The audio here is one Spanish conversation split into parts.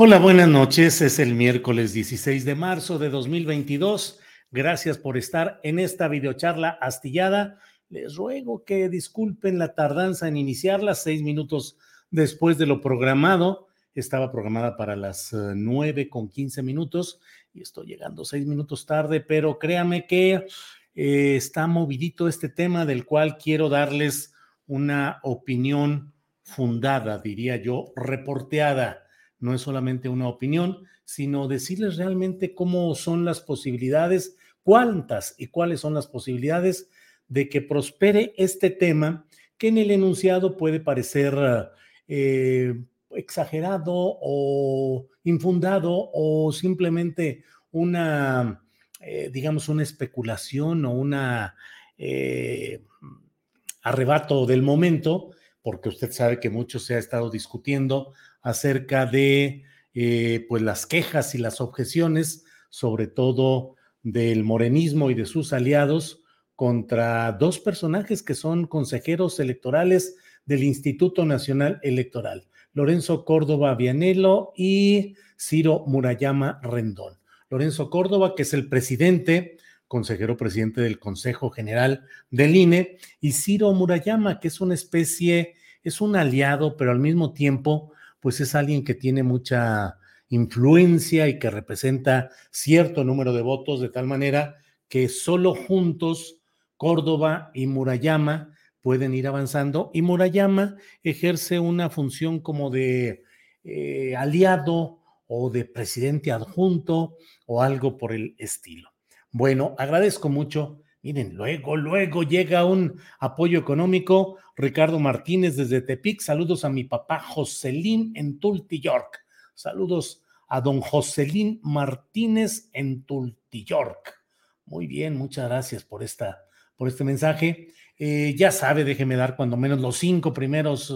Hola, buenas noches. Es el miércoles 16 de marzo de 2022. Gracias por estar en esta videocharla astillada. Les ruego que disculpen la tardanza en iniciarla, seis minutos después de lo programado. Estaba programada para las eh, nueve con quince minutos y estoy llegando seis minutos tarde, pero créame que eh, está movidito este tema del cual quiero darles una opinión fundada, diría yo, reporteada no es solamente una opinión, sino decirles realmente cómo son las posibilidades, cuántas y cuáles son las posibilidades de que prospere este tema que en el enunciado puede parecer eh, exagerado o infundado o simplemente una, eh, digamos, una especulación o una eh, arrebato del momento, porque usted sabe que mucho se ha estado discutiendo acerca de eh, pues las quejas y las objeciones, sobre todo del morenismo y de sus aliados, contra dos personajes que son consejeros electorales del Instituto Nacional Electoral, Lorenzo Córdoba Vianelo y Ciro Murayama Rendón. Lorenzo Córdoba, que es el presidente, consejero presidente del Consejo General del INE, y Ciro Murayama, que es una especie, es un aliado, pero al mismo tiempo pues es alguien que tiene mucha influencia y que representa cierto número de votos, de tal manera que solo juntos Córdoba y Murayama pueden ir avanzando y Murayama ejerce una función como de eh, aliado o de presidente adjunto o algo por el estilo. Bueno, agradezco mucho Miren, luego, luego llega un apoyo económico. Ricardo Martínez desde Tepic. Saludos a mi papá Joselín en Tulti. Saludos a don Joselín Martínez en Tulti. Muy bien, muchas gracias por, esta, por este mensaje. Eh, ya sabe, déjeme dar cuando menos los cinco primeros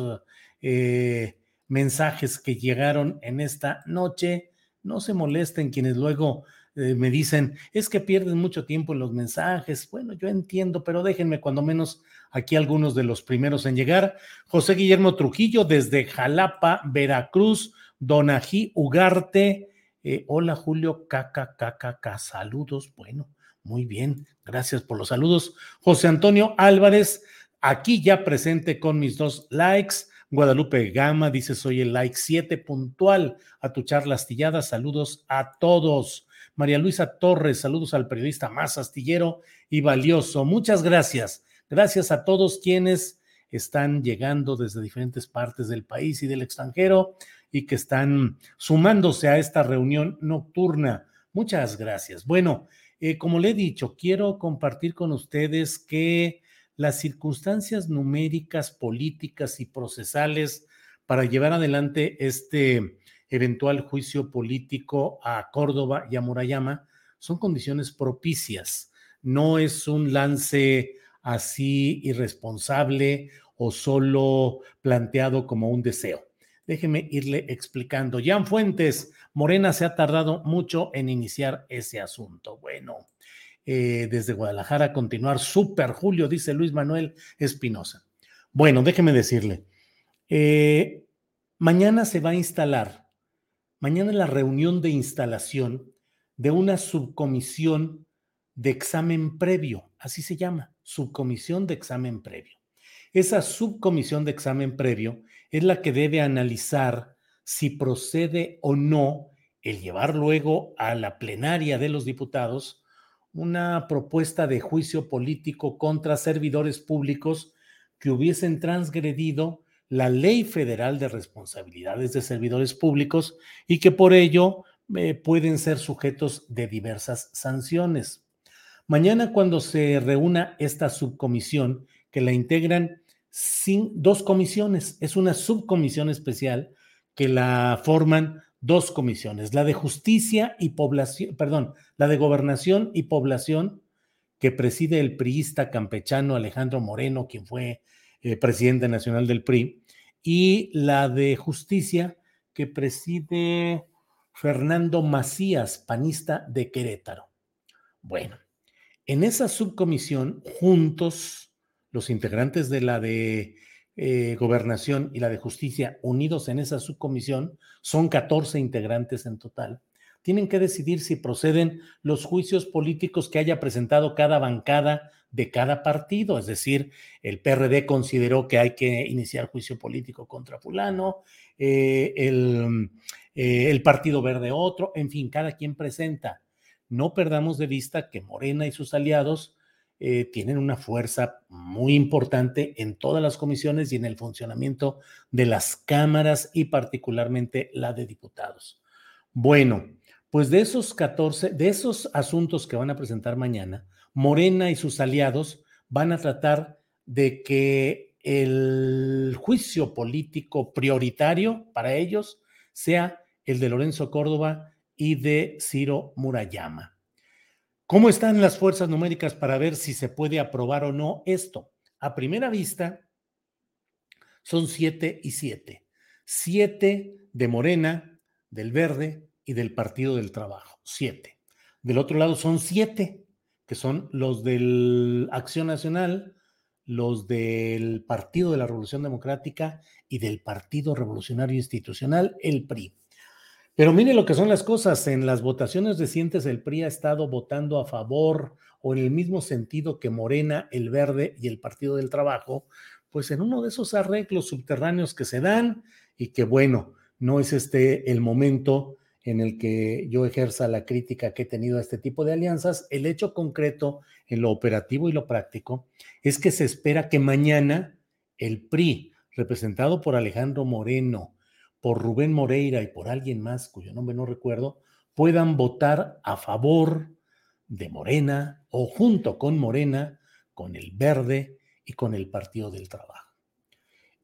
eh, mensajes que llegaron en esta noche. No se molesten quienes luego eh, me dicen, es que pierden mucho tiempo en los mensajes. Bueno, yo entiendo, pero déjenme cuando menos aquí algunos de los primeros en llegar. José Guillermo Trujillo desde Jalapa, Veracruz, Donají Ugarte. Eh, hola Julio, KKKK, saludos. Bueno, muy bien, gracias por los saludos. José Antonio Álvarez, aquí ya presente con mis dos likes. Guadalupe Gama dice, soy el like 7 puntual a tu charla astillada. Saludos a todos. María Luisa Torres, saludos al periodista más astillero y valioso. Muchas gracias. Gracias a todos quienes están llegando desde diferentes partes del país y del extranjero y que están sumándose a esta reunión nocturna. Muchas gracias. Bueno, eh, como le he dicho, quiero compartir con ustedes que las circunstancias numéricas, políticas y procesales para llevar adelante este eventual juicio político a Córdoba y a Murayama son condiciones propicias. No es un lance así irresponsable o solo planteado como un deseo. Déjeme irle explicando. Jan Fuentes, Morena se ha tardado mucho en iniciar ese asunto. Bueno, eh, desde Guadalajara continuar. Super Julio, dice Luis Manuel Espinosa. Bueno, déjeme decirle, eh, mañana se va a instalar, mañana es la reunión de instalación de una subcomisión de examen previo, así se llama, subcomisión de examen previo. Esa subcomisión de examen previo es la que debe analizar si procede o no el llevar luego a la plenaria de los diputados una propuesta de juicio político contra servidores públicos que hubiesen transgredido la ley federal de responsabilidades de servidores públicos y que por ello eh, pueden ser sujetos de diversas sanciones. Mañana cuando se reúna esta subcomisión, que la integran dos comisiones, es una subcomisión especial que la forman dos comisiones, la de justicia y población, perdón, la de gobernación y población que preside el priista campechano Alejandro Moreno, quien fue eh, presidente nacional del PRI, y la de justicia que preside Fernando Macías, panista de Querétaro. Bueno, en esa subcomisión, juntos, los integrantes de la de eh, Gobernación y la de Justicia, unidos en esa subcomisión, son 14 integrantes en total, tienen que decidir si proceden los juicios políticos que haya presentado cada bancada de cada partido, es decir, el PRD consideró que hay que iniciar juicio político contra fulano, eh, el, eh, el Partido Verde otro, en fin, cada quien presenta. No perdamos de vista que Morena y sus aliados eh, tienen una fuerza muy importante en todas las comisiones y en el funcionamiento de las cámaras y particularmente la de diputados. Bueno, pues de esos 14, de esos asuntos que van a presentar mañana, Morena y sus aliados van a tratar de que el juicio político prioritario para ellos sea el de Lorenzo Córdoba y de Ciro Murayama. ¿Cómo están las fuerzas numéricas para ver si se puede aprobar o no esto? A primera vista, son siete y siete. Siete de Morena, del Verde y del Partido del Trabajo. Siete. Del otro lado son siete que son los del Acción Nacional, los del Partido de la Revolución Democrática y del Partido Revolucionario Institucional, el PRI. Pero mire lo que son las cosas. En las votaciones recientes el PRI ha estado votando a favor o en el mismo sentido que Morena, el Verde y el Partido del Trabajo, pues en uno de esos arreglos subterráneos que se dan y que bueno, no es este el momento en el que yo ejerza la crítica que he tenido a este tipo de alianzas, el hecho concreto en lo operativo y lo práctico es que se espera que mañana el PRI, representado por Alejandro Moreno, por Rubén Moreira y por alguien más cuyo nombre no recuerdo, puedan votar a favor de Morena o junto con Morena, con el Verde y con el Partido del Trabajo.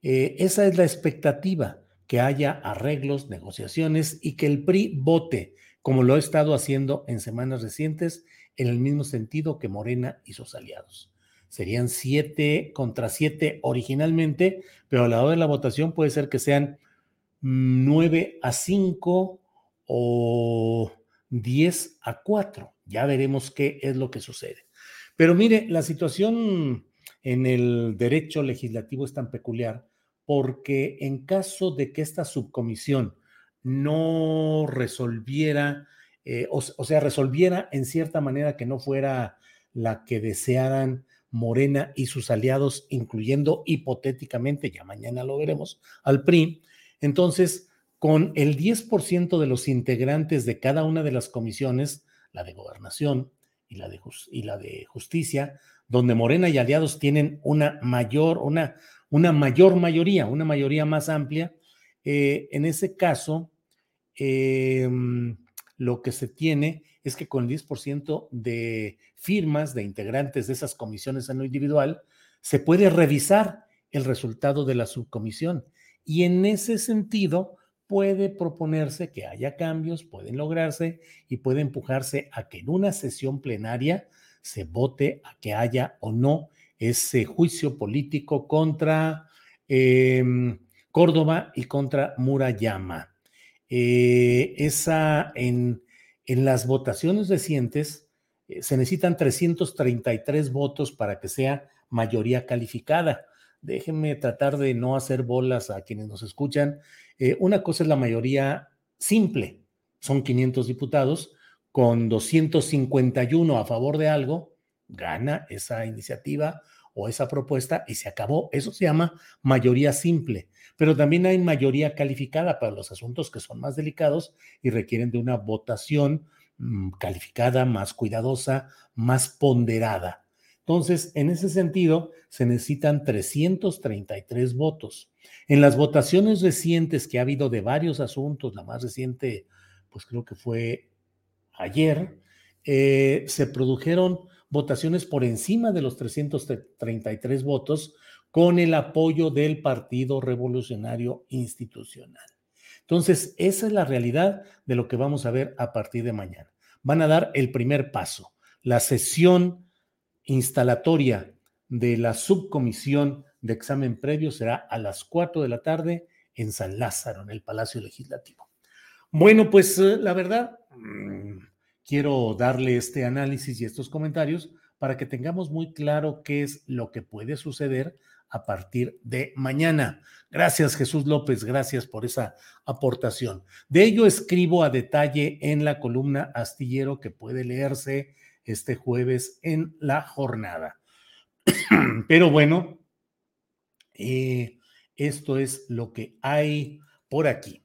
Eh, esa es la expectativa que haya arreglos, negociaciones y que el PRI vote, como lo ha estado haciendo en semanas recientes, en el mismo sentido que Morena y sus aliados. Serían siete contra siete originalmente, pero a la hora de la votación puede ser que sean nueve a cinco o diez a cuatro. Ya veremos qué es lo que sucede. Pero mire, la situación en el derecho legislativo es tan peculiar porque en caso de que esta subcomisión no resolviera, eh, o, sea, resolviera en cierta manera que no fuera la que desearan Morena y sus aliados, incluyendo hipotéticamente, ya mañana lo veremos, al PRI, entonces, con el 10% de los integrantes de cada una de las comisiones, la de gobernación y la de, y la de justicia, donde Morena y aliados tienen una mayor, una, una mayor mayoría, una mayoría más amplia. Eh, en ese caso, em, lo que se tiene es que con el 10% de firmas de integrantes de esas comisiones en lo individual, se puede revisar el resultado de la subcomisión. Y en ese sentido, puede proponerse que haya cambios, pueden lograrse y puede empujarse a que en una sesión plenaria se vote a que haya o no ese juicio político contra em, Córdoba y contra Murayama. Eh, esa en, en, las votaciones recientes eh, se necesitan 333 votos para que sea mayoría calificada. déjenme tratar de no hacer bolas a quienes nos escuchan. Eh, una cosa es la mayoría simple, son 500 diputados, con 251 a favor de algo, gana esa iniciativa o esa propuesta y se acabó. Eso se llama mayoría simple, pero también hay mayoría calificada para los asuntos que son más delicados y requieren de una votación mm, calificada, más cuidadosa, más ponderada. Entonces, en ese sentido, se necesitan 333 votos. En las votaciones recientes que ha habido de varios asuntos, la más reciente, pues creo que fue ayer, eh, se produjeron votaciones por encima de los 333 votos con el apoyo del Partido Revolucionario Institucional. Entonces, esa es la realidad de lo que vamos a ver a partir de mañana. Van a dar el primer paso, la sesión instalatoria de la subcomisión de examen previo será a las 4 de la tarde en San Lázaro, en el Palacio Legislativo. Bueno, pues eh, la verdad, mm, quiero darle este análisis y estos comentarios para que tengamos muy claro qué es lo que puede suceder a partir de mañana. Gracias Jesús López, gracias por esa aportación. De ello escribo a detalle en la columna astillero que puede leerse este jueves en la jornada. Pero bueno, eh, esto es lo que hay por aquí.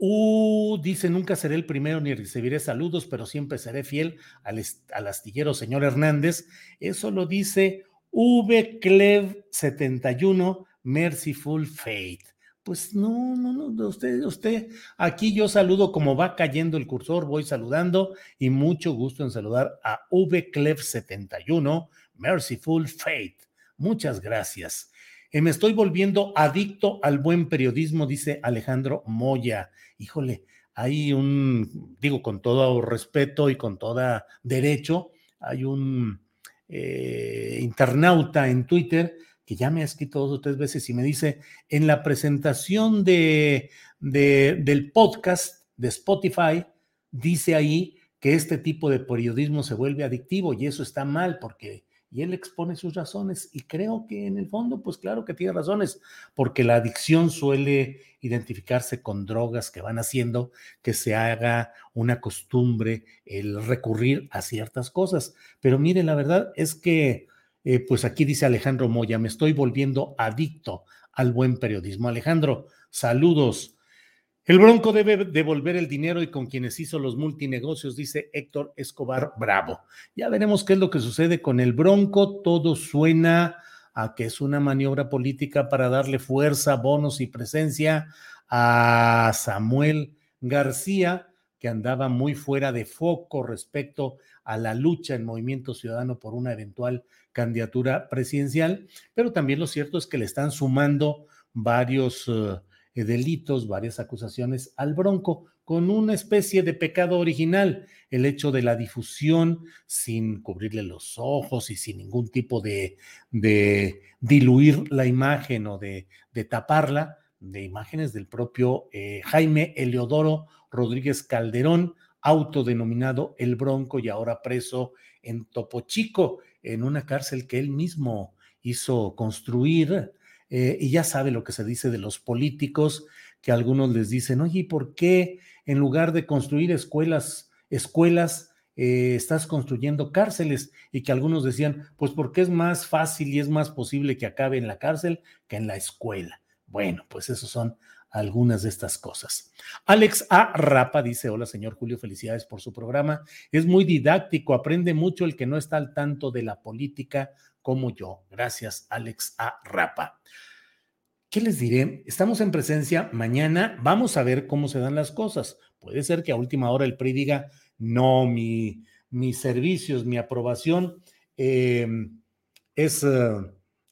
Uh, dice, nunca seré el primero ni recibiré saludos, pero siempre seré fiel al, astillero señor Hernández. Eso lo dice VClev71, Merciful Fate. Pues no, no, no, usted, usted, aquí yo saludo como va cayendo el cursor, voy saludando y mucho gusto en saludar a VClev71, Merciful Fate. Muchas gracias. Eh, me estoy volviendo adicto al buen periodismo, dice Alejandro Moya. Híjole, hay un, digo con todo respeto y con todo derecho, hay un eh, internauta en Twitter que ya me ha escrito dos o tres veces y me dice, en la presentación de, del podcast de Spotify, dice ahí que este tipo de periodismo se vuelve adictivo y eso está mal porque y él expone sus razones y creo que en el fondo, pues claro que tiene razones, porque la adicción suele identificarse con drogas que van haciendo que se haga una costumbre el recurrir a ciertas cosas. Pero mire, la verdad es que, eh, pues aquí dice Alejandro Moya, me estoy volviendo adicto al buen periodismo. Alejandro, saludos. El Bronco debe devolver el dinero y con quienes hizo los multinegocios, dice Héctor Escobar Bravo. Ya veremos qué es lo que sucede con el Bronco. Todo suena a que es una maniobra política para darle fuerza, bonos y presencia a Samuel García, que andaba muy fuera de foco respecto a la lucha en Movimiento Ciudadano por una eventual candidatura presidencial, pero también lo cierto es que le están sumando varios... Eh, delitos, varias acusaciones al Bronco, con una especie de pecado original, el hecho de la difusión sin cubrirle los ojos y sin ningún tipo de, de diluir la imagen o de, de, taparla, de imágenes del propio eh, Jaime Eleodoro Rodríguez Calderón, autodenominado El Bronco y ahora preso en Topo Chico, en una cárcel que él mismo hizo construir eh, y ya sabe lo que se dice de los políticos, que algunos les dicen, oye, ¿por qué en lugar de construir escuelas, escuelas, eh, estás construyendo cárceles? Y que algunos decían, pues porque es más fácil y es más posible que acabe en la cárcel que en la escuela. Bueno, pues esos son algunas de estas cosas. Alex A. Rapa dice, hola señor Julio, felicidades por su programa. Es muy didáctico, aprende mucho el que no está al tanto de la política como yo. Gracias, Alex A. Rapa. ¿Qué les diré? Estamos en presencia mañana. Vamos a ver cómo se dan las cosas. Puede ser que a última hora el PRI diga, no, mi, mis servicios, mi aprobación em, es, eh,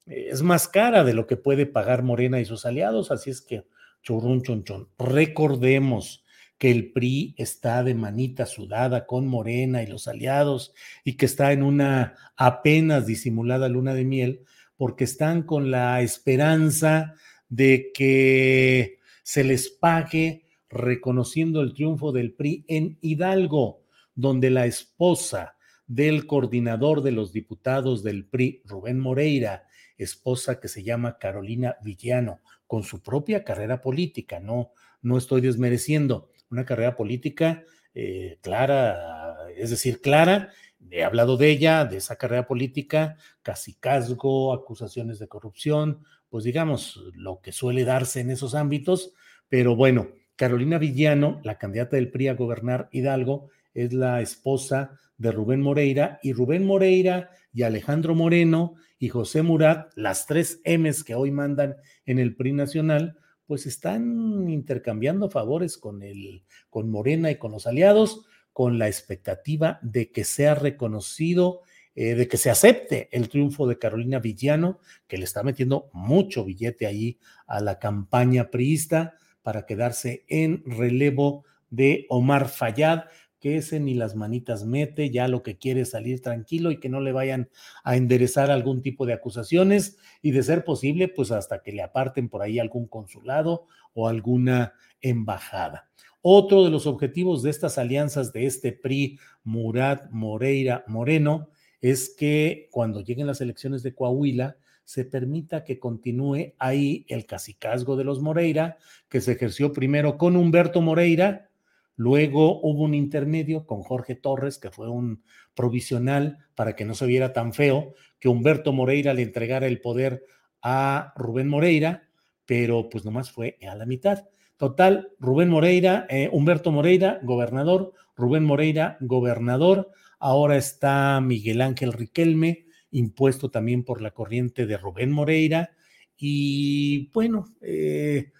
es más cara de lo que puede pagar Morena y sus aliados. Así es que, churrun, chonchón. Recordemos que el PRI está de manita sudada con Morena y los aliados y que está en una apenas disimulada luna de miel porque están con la esperanza de que se les pague reconociendo el triunfo del PRI en Hidalgo, donde la esposa del coordinador de los diputados del PRI, Rubén Moreira, esposa que se llama Carolina Villano, con su propia carrera política, no, no estoy desmereciendo, una carrera política eh, clara, es decir, clara, he hablado de ella, de esa carrera política, casi casgo, acusaciones de corrupción, pues digamos, lo que suele darse en esos ámbitos, pero bueno, Carolina Villano, la candidata del PRI a gobernar Hidalgo, es la esposa de Rubén Moreira y Rubén Moreira y Alejandro Moreno y José Murat, las tres M's que hoy mandan en el PRI nacional, pues están intercambiando favores con el con Morena y con los aliados con la expectativa de que sea reconocido eh, de que se acepte el triunfo de Carolina Villano, que le está metiendo mucho billete ahí a la campaña priista para quedarse en relevo de Omar Fayad, que ese ni las manitas mete, ya lo que quiere es salir tranquilo y que no le vayan a enderezar algún tipo de acusaciones y de ser posible, pues hasta que le aparten por ahí algún consulado o alguna embajada. Otro de los objetivos de estas alianzas de este PRI, Murat Moreira Moreno, es que cuando lleguen las elecciones de Coahuila, se permita que continúe ahí el cacicazgo de los Moreira, que se ejerció primero con Humberto Moreira, luego hubo un intermedio con Jorge Torres, que fue un provisional para que no se viera tan feo, que Humberto Moreira le entregara el poder a Rubén Moreira, pero pues nomás fue a la mitad. Total, Rubén Moreira, eh, Humberto Moreira, gobernador, Rubén Moreira, gobernador, ahora está Miguel Ángel Riquelme, impuesto también por la corriente de Rubén Moreira. Y bueno, eh,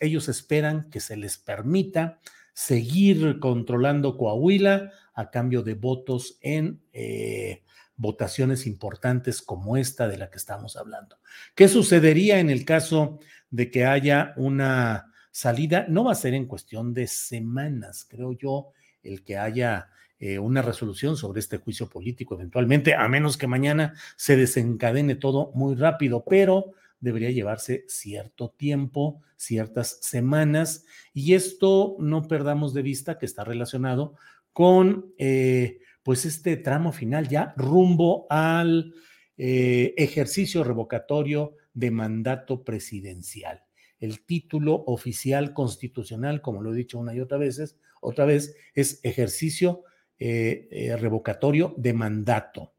ellos esperan que se les permita seguir controlando Coahuila a cambio de votos en eh, votaciones importantes como esta de la que estamos hablando. ¿Qué sucedería en el caso de que haya una salida? No va a ser en cuestión de semanas, creo yo, el que haya eh, una resolución sobre este juicio político eventualmente, a menos que mañana se desencadene todo muy rápido, pero debería llevarse cierto tiempo, ciertas semanas, y esto no perdamos de vista que está relacionado con eh, pues este tramo final ya rumbo al eh, ejercicio revocatorio de mandato presidencial. El título oficial constitucional, como lo he dicho una y otra vez, otra vez es ejercicio eh, revocatorio de mandato.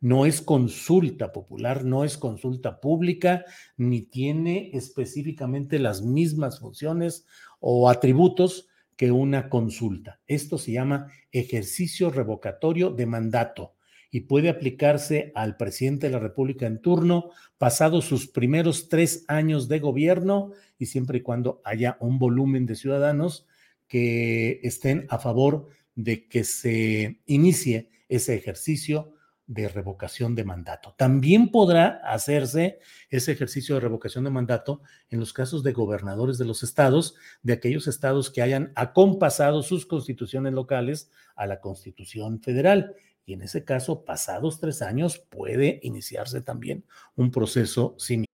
No es consulta popular, no es consulta pública, ni tiene específicamente las mismas funciones o atributos que una consulta. Esto se llama ejercicio revocatorio de mandato y puede aplicarse al presidente de la República en turno pasados sus primeros tres años de gobierno y siempre y cuando haya un volumen de ciudadanos que estén a favor de que se inicie ese ejercicio de revocación de mandato. También podrá hacerse ese ejercicio de revocación de mandato en los casos de gobernadores de los estados, de aquellos estados que hayan acompasado sus constituciones locales a la constitución federal. Y en ese caso, pasados tres años, puede iniciarse también un proceso similar.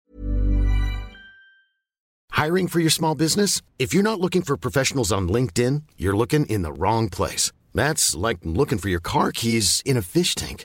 Hiring for your small business? If you're not looking for professionals on LinkedIn, you're looking in the wrong place. That's like looking for your car keys in a fish tank.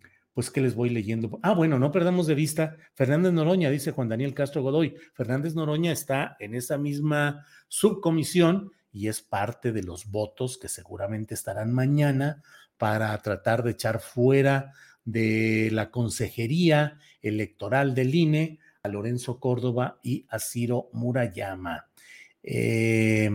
pues que les voy leyendo. Ah, bueno, no perdamos de vista, Fernández Noroña, dice Juan Daniel Castro Godoy. Fernández Noroña está en esa misma subcomisión y es parte de los votos que seguramente estarán mañana para tratar de echar fuera de la consejería electoral del INE a Lorenzo Córdoba y a Ciro Murayama. Eh,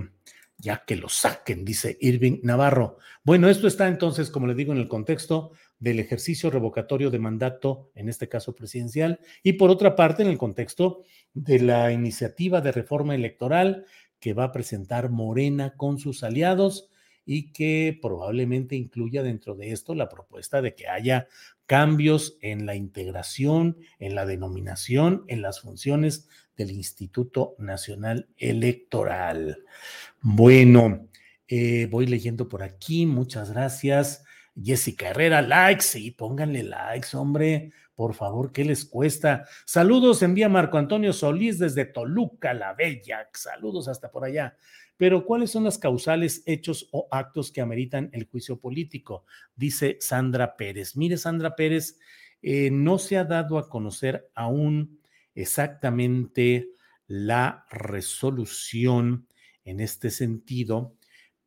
ya que lo saquen, dice Irving Navarro. Bueno, esto está entonces, como le digo, en el contexto del ejercicio revocatorio de mandato, en este caso presidencial, y por otra parte, en el contexto de la iniciativa de reforma electoral que va a presentar Morena con sus aliados y que probablemente incluya dentro de esto la propuesta de que haya cambios en la integración, en la denominación, en las funciones del Instituto Nacional Electoral. Bueno, eh, voy leyendo por aquí, muchas gracias. Jessica Herrera, likes, y pónganle likes, hombre, por favor, ¿qué les cuesta? Saludos, envía Marco Antonio Solís desde Toluca, la Bella. Saludos hasta por allá. Pero, ¿cuáles son las causales, hechos o actos que ameritan el juicio político? Dice Sandra Pérez. Mire, Sandra Pérez, eh, no se ha dado a conocer aún exactamente la resolución en este sentido,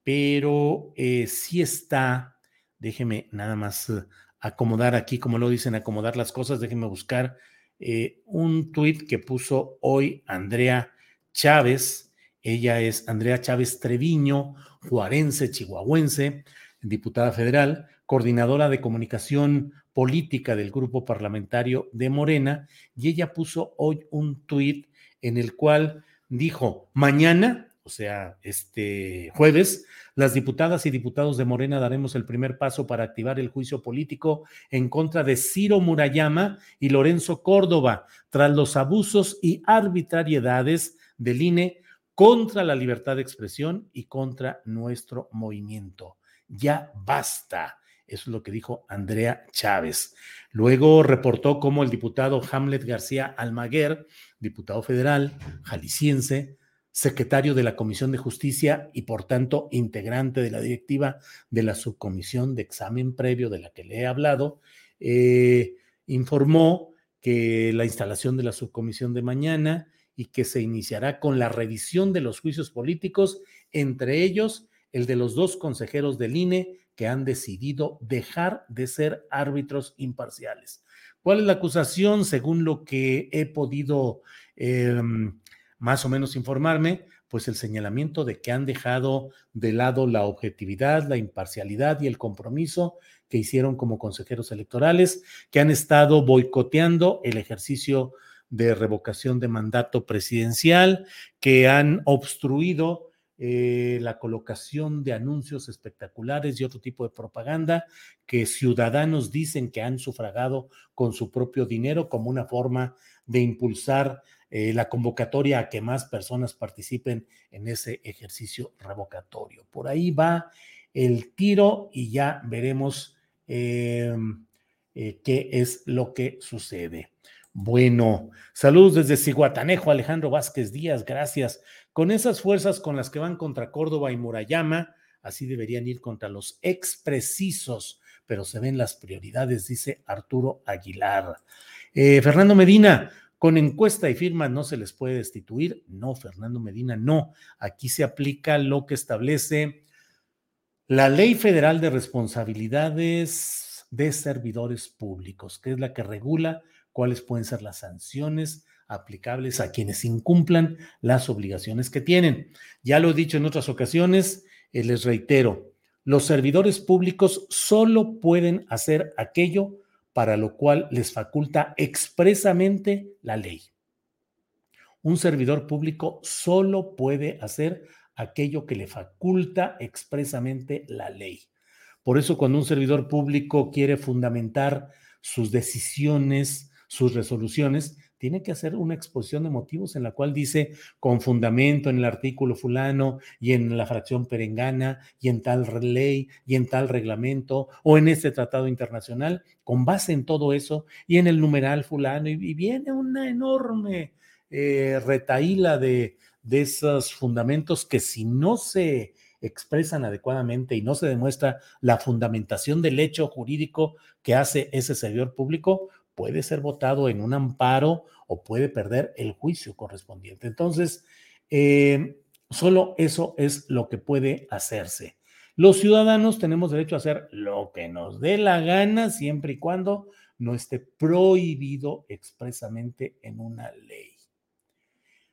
pero eh, sí está, déjeme nada más eh, acomodar aquí, como lo dicen, acomodar las cosas, déjeme buscar eh, un tuit que puso hoy Andrea Chávez, ella es Andrea Chávez Treviño, juarense, chihuahuense, diputada federal, coordinadora de comunicación política del grupo parlamentario de Morena, y ella puso hoy un tuit en el cual dijo, mañana, o sea, este jueves, las diputadas y diputados de Morena daremos el primer paso para activar el juicio político en contra de Ciro Murayama y Lorenzo Córdoba, tras los abusos y arbitrariedades del INE contra la libertad de expresión y contra nuestro movimiento. Ya basta. Eso es lo que dijo Andrea Chávez. Luego reportó cómo el diputado Hamlet García Almaguer, diputado federal, jalisciense, secretario de la Comisión de Justicia y por tanto integrante de la directiva de la subcomisión de examen previo de la que le he hablado, eh, informó que la instalación de la subcomisión de mañana y que se iniciará con la revisión de los juicios políticos, entre ellos el de los dos consejeros del INE que han decidido dejar de ser árbitros imparciales. ¿Cuál es la acusación? Según lo que he podido em, más o menos informarme, pues el señalamiento de que han dejado de lado la objetividad, la imparcialidad y el compromiso que hicieron como consejeros electorales, que han estado boicoteando el ejercicio de revocación de mandato presidencial, que han obstruido eh, la colocación de anuncios espectaculares y otro tipo de propaganda que ciudadanos dicen que han sufragado con su propio dinero como una forma de impulsar eh, la convocatoria a que más personas participen en ese ejercicio revocatorio. Por ahí va el tiro y ya veremos em, eh, qué es lo que sucede. Bueno, saludos desde Ciguatanejo, Alejandro Vázquez Díaz, gracias. Con esas fuerzas con las que van contra Córdoba y Murayama, así deberían ir contra los exprecisos, pero se ven las prioridades, dice Arturo Aguilar. Eh, Fernando Medina, con encuesta y firma no se les puede destituir. No, Fernando Medina, no. Aquí se aplica lo que establece la Ley Federal de Responsabilidades de Servidores Públicos, que es la que regula cuáles pueden ser las sanciones aplicables a quienes incumplan las obligaciones que tienen. Ya lo he dicho en otras ocasiones, eh, les reitero, los servidores públicos solo pueden hacer aquello para lo cual les faculta expresamente la ley. Un servidor público solo puede hacer aquello que le faculta expresamente la ley. Por eso cuando un servidor público quiere fundamentar sus decisiones, sus resoluciones, tiene que hacer una exposición de motivos en la cual dice con fundamento en el artículo fulano y en la fracción perengana y en tal ley y en tal reglamento o en este tratado internacional, con base en todo eso y en el numeral fulano y, viene una enorme eh, retaíla de, de esos fundamentos que si no se expresan adecuadamente y no se demuestra la fundamentación del hecho jurídico que hace ese servidor público, puede ser votado en un amparo o puede perder el juicio correspondiente. Entonces, eh, solo eso es lo que puede hacerse. Los ciudadanos tenemos derecho a hacer lo que nos dé la gana siempre y cuando no esté prohibido expresamente en una ley.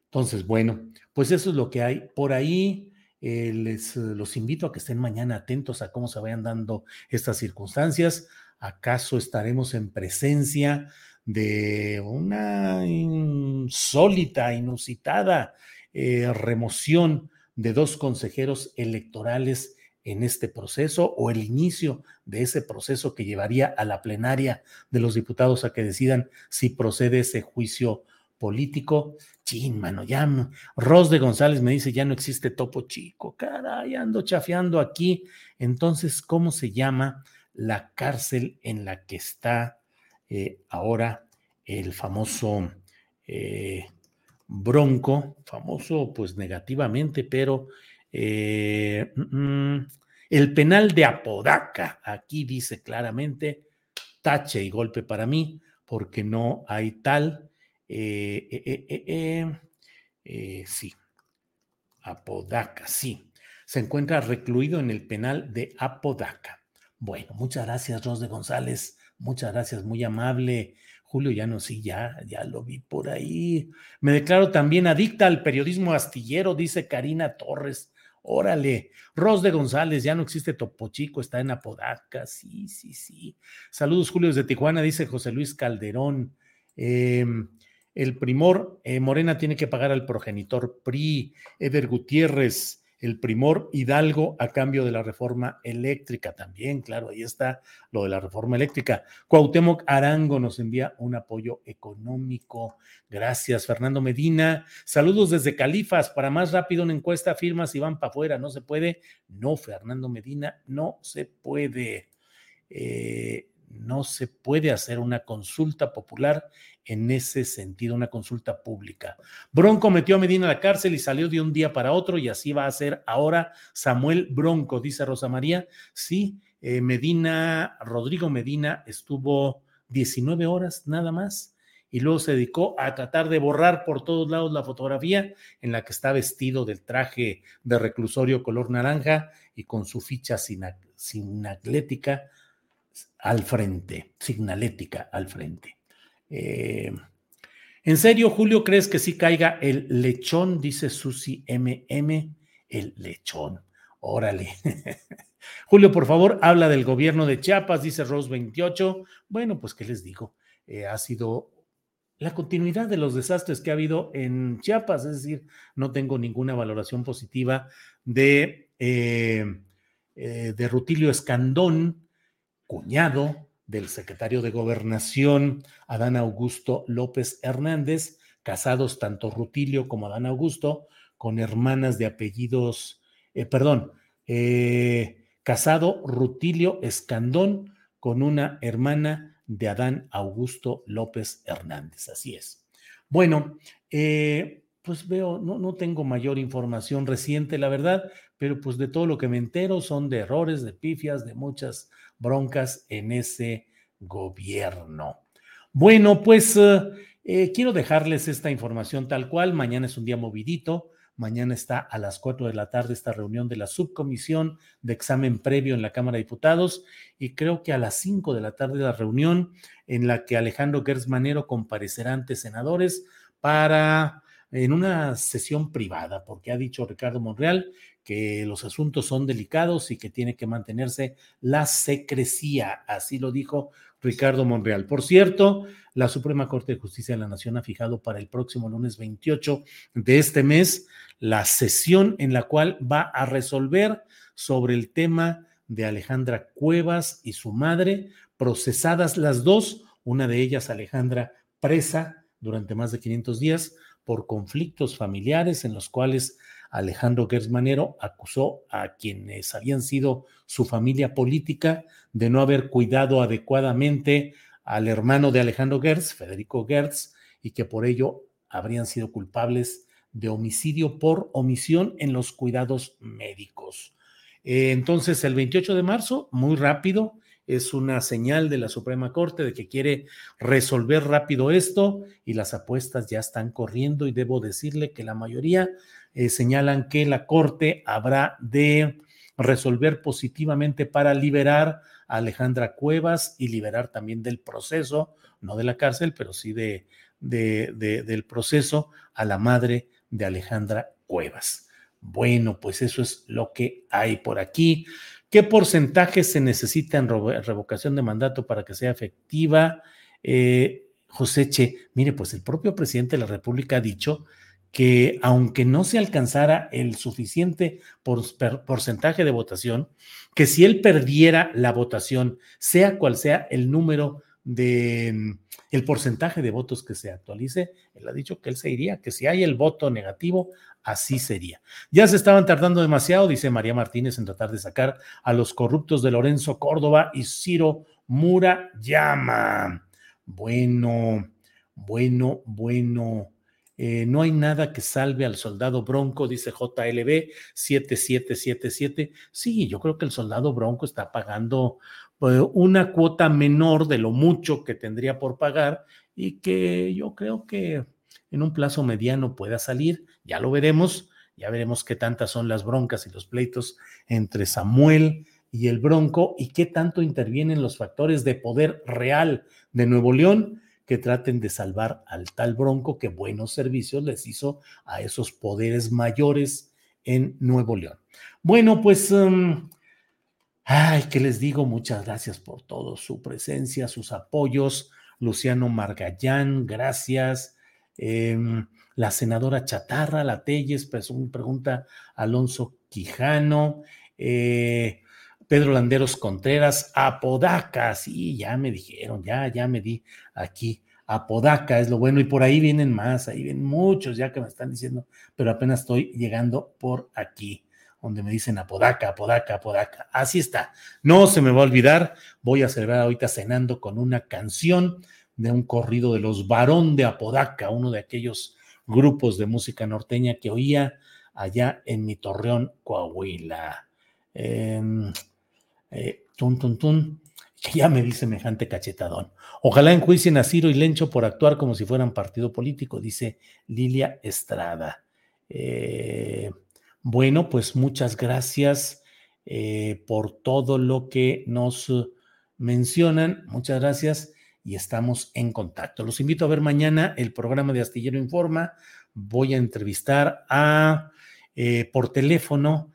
Entonces, bueno, pues eso es lo que hay por ahí. Eh, les los invito a que estén mañana atentos a cómo se vayan dando estas circunstancias. ¿Acaso estaremos en presencia de una insólita, inusitada eh, remoción de dos consejeros electorales en este proceso o el inicio de ese proceso que llevaría a la plenaria de los diputados a que decidan si procede ese juicio político. Chin, mano, ya Ros de González me dice, ya no existe topo chico. Caray, ando chafeando aquí. Entonces, ¿cómo se llama la cárcel en la que está eh, ahora el famoso eh, Bronco? Famoso, pues negativamente, pero eh, mm, mm, el penal de Apodaca. Aquí dice claramente tache y golpe para mí, porque no hay tal sí, Apodaca, sí. Se encuentra recluido en el penal de Apodaca. Bueno, muchas gracias, Ros de González. Muchas gracias, muy amable. Julio ya no, sí, ya, ya lo vi por ahí. Me declaro también adicta al periodismo astillero, dice Karina Torres. Órale, Ros de González, ya no existe Topo Chico, está en Apodaca. Sí, sí, sí. Saludos, Julio, desde Tijuana, dice José Luis Calderón. Eh, el primor, eh, Morena tiene que pagar al progenitor PRI, Eder Gutiérrez, el primor Hidalgo a cambio de la reforma eléctrica también, claro, ahí está lo de la reforma eléctrica. Cuauhtémoc Arango nos envía un apoyo económico. Gracias, Fernando Medina. Saludos desde Califas. Para más rápido una encuesta, firmas y van para afuera. ¿No se puede? No, Fernando Medina, no se puede. Eh, no se puede hacer una consulta popular en ese sentido, una consulta pública. Bronco metió a Medina a la cárcel y salió de un día para otro y así va a ser ahora Samuel Bronco, dice Rosa María. Sí, eh, Medina, Rodrigo Medina estuvo 19 horas nada más y luego se dedicó a tratar de borrar por todos lados la fotografía en la que está vestido del traje de reclusorio color naranja y con su ficha sin, sin atlética al frente, signalética al frente. Eh, ¿En serio, Julio, crees que sí caiga el lechón? Dice Susi MM, el lechón. Órale. Julio, por favor, habla del gobierno de Chiapas, dice Rose 28. Bueno, pues, ¿qué les digo? Eh, ha sido la continuidad de los desastres que ha habido en Chiapas, es decir, no tengo ninguna valoración positiva de, eh, de Rutilio Escandón, cuñado del secretario de Gobernación, Adán Augusto López Hernández, casados tanto Rutilio como Adán Augusto, con hermanas de apellidos, eh, perdón, eh, casado Rutilio Escandón con una hermana de Adán Augusto López Hernández. Así es. Bueno, eh, pues veo, no, no tengo mayor información reciente, la verdad, pero pues de todo lo que me entero son de errores, de pifias, de muchas broncas en ese gobierno. Bueno, pues eh, eh, quiero dejarles esta información tal cual. Mañana es un día movidito. Mañana está a las 4 de la tarde esta reunión de la subcomisión de examen previo en la Cámara de Diputados y creo que a las 5 de la tarde la reunión en la que Alejandro Gersmanero comparecerá ante senadores para en una sesión privada, porque ha dicho Ricardo Monreal que los asuntos son delicados y que tiene que mantenerse la secrecía, así lo dijo Ricardo Monreal. Por cierto, la Suprema Corte de Justicia de la Nación ha fijado para el próximo lunes 28 de este mes la sesión en la cual va a resolver sobre el tema de Alejandra Cuevas y su madre, procesadas las dos, una de ellas Alejandra presa durante más de 500 días por conflictos familiares en los cuales Alejandro Gersmanero acusó a quienes habían sido su familia política de no haber cuidado adecuadamente al hermano de Alejandro Gertz, Federico Gertz, y que por ello habrían sido culpables de homicidio por omisión en los cuidados médicos. Eh, entonces, el 28 de marzo, muy rápido, es una señal de la Suprema Corte de que quiere resolver rápido esto y las apuestas ya están corriendo y debo decirle que la mayoría eh, señalan que la Corte habrá de resolver positivamente para liberar a Alejandra Cuevas y liberar también del proceso, no de la cárcel, pero sí de, del proceso a la madre de Alejandra Cuevas. Bueno, pues eso es lo que hay por aquí. ¿Qué porcentaje se necesita en revocación de mandato para que sea efectiva? Eh, José Che, mire, pues el propio presidente de la República ha dicho que aunque no se alcanzara el suficiente porcentaje de votación, que si él perdiera la votación, sea cual sea el número de mm, el porcentaje de votos que se actualice, él ha dicho que él se iría, que si hay el voto negativo, así sería. Ya se estaban tardando demasiado, dice María Martínez, en tratar de sacar a los corruptos de Lorenzo Córdoba y Ciro Murayama. Bueno, bueno, bueno. Eh, no hay nada que salve al soldado Bronco, dice JLB 7777. Sí, yo creo que el soldado Bronco está pagando una cuota menor de lo mucho que tendría por pagar y que yo creo que en un plazo mediano pueda salir. Ya lo veremos, ya veremos qué tantas son las broncas y los pleitos entre Samuel y el Bronco y qué tanto intervienen los factores de poder real de Nuevo León que traten de salvar al tal Bronco que buenos servicios les hizo a esos poderes mayores en Nuevo León. Bueno, pues, um, ay, ¿qué les digo? Muchas gracias por todo, su presencia, sus apoyos. Luciano Margallán, gracias. Em, la senadora Chatarra, la Telles, pues, pregunta Alonso Quijano. Eh, Pedro Landeros Contreras, Apodaca, sí, ya me dijeron, ya, ya me di aquí. Apodaca es lo bueno, y por ahí vienen más, ahí vienen muchos ya que me están diciendo, pero apenas estoy llegando por aquí, donde me dicen Apodaca, Apodaca, Apodaca. Así está, no se me va a olvidar, voy a celebrar ahorita cenando con una canción de un corrido de los Varón de Apodaca, uno de aquellos grupos de música norteña que oía allá en mi Torreón, Coahuila. Em, eh, tun, tun, tun, ya me di semejante cachetadón. Ojalá enjuicien a Ciro y Lencho por actuar como si fueran partido político, dice Lilia Estrada. Eh, bueno, pues muchas gracias eh, por todo lo que nos mencionan. Muchas gracias y estamos en contacto. Los invito a ver mañana el programa de Astillero Informa. Voy a entrevistar a por teléfono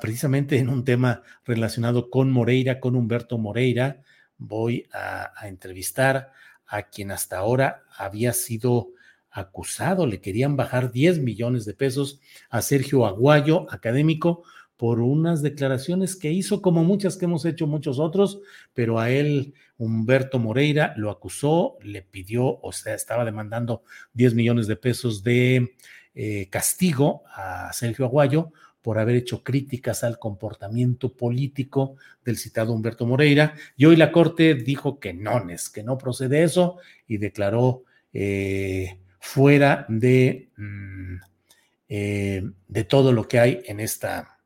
precisamente en un tema relacionado con Moreira, con Humberto Moreira. Voy a, entrevistar a quien hasta ahora había sido acusado, le querían bajar 10 millones de pesos a Sergio Aguayo, académico, por unas declaraciones que hizo, como muchas que hemos hecho muchos otros, pero a él Humberto Moreira lo acusó, le pidió, o sea, estaba demandando 10 millones de pesos de eh, castigo a Sergio Aguayo por haber hecho críticas al comportamiento político del citado Humberto Moreira. Y hoy la Corte dijo que no, que no procede eso y declaró eh, fuera de, mm, eh, de todo lo que hay en esta,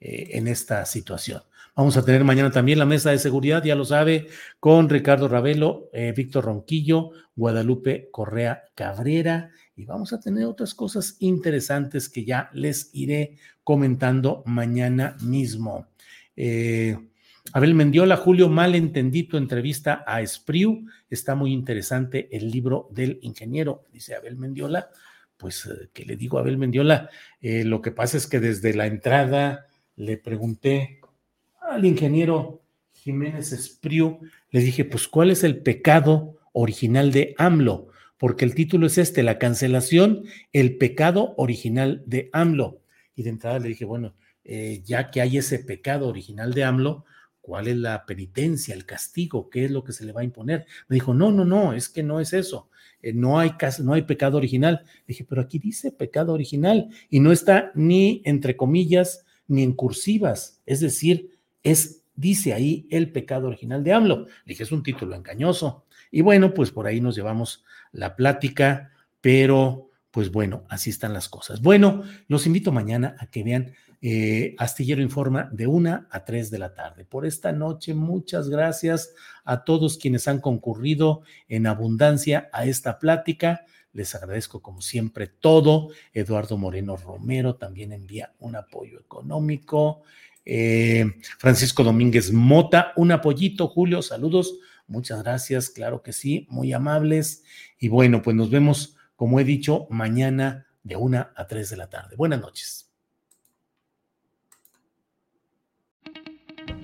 eh, en esta situación. Vamos a tener mañana también la mesa de seguridad, ya lo sabe, con Ricardo Ravelo, Víctor Ronquillo, Guadalupe Correa Cabrera y vamos a tener otras cosas interesantes que ya les iré comentando mañana mismo. Eh, Abel Mendiola, Julio, malentendito entrevista a Espriu. Está muy interesante el libro del ingeniero, dice Abel Mendiola. Pues, eh, ¿qué le digo a Abel Mendiola? Eh, lo que pasa es que desde la entrada le pregunté al ingeniero Jiménez Espriu, le dije, pues, ¿cuál es el pecado original de AMLO? porque el título es este, la cancelación, el pecado original de AMLO. Y de entrada le dije, bueno, eh, ya que hay ese pecado original de AMLO, ¿cuál es la penitencia, el castigo? ¿Qué es lo que se le va a imponer? Me dijo, no, no, no, es que no es eso. Eh, no, hay, no hay pecado original. dije, pero aquí dice pecado original y no está ni entre comillas ni en cursivas. Es decir, es, dice ahí el pecado original de AMLO. Le dije, es un título engañoso. Y bueno, pues por ahí nos llevamos la plática, pero pues bueno, así están las cosas. Bueno, los invito mañana a que vean eh, Astillero Informa de una a tres de la tarde. Por esta noche, muchas gracias a todos quienes han concurrido en abundancia a esta plática. Les agradezco como siempre todo. Eduardo Moreno Romero también envía un apoyo económico. Eh, Francisco Domínguez Mota, un apoyito. Julio, saludos Muchas gracias, claro que sí, muy amables. Y bueno, pues nos vemos, como he dicho, mañana de 1 a 3 de la tarde. Buenas noches.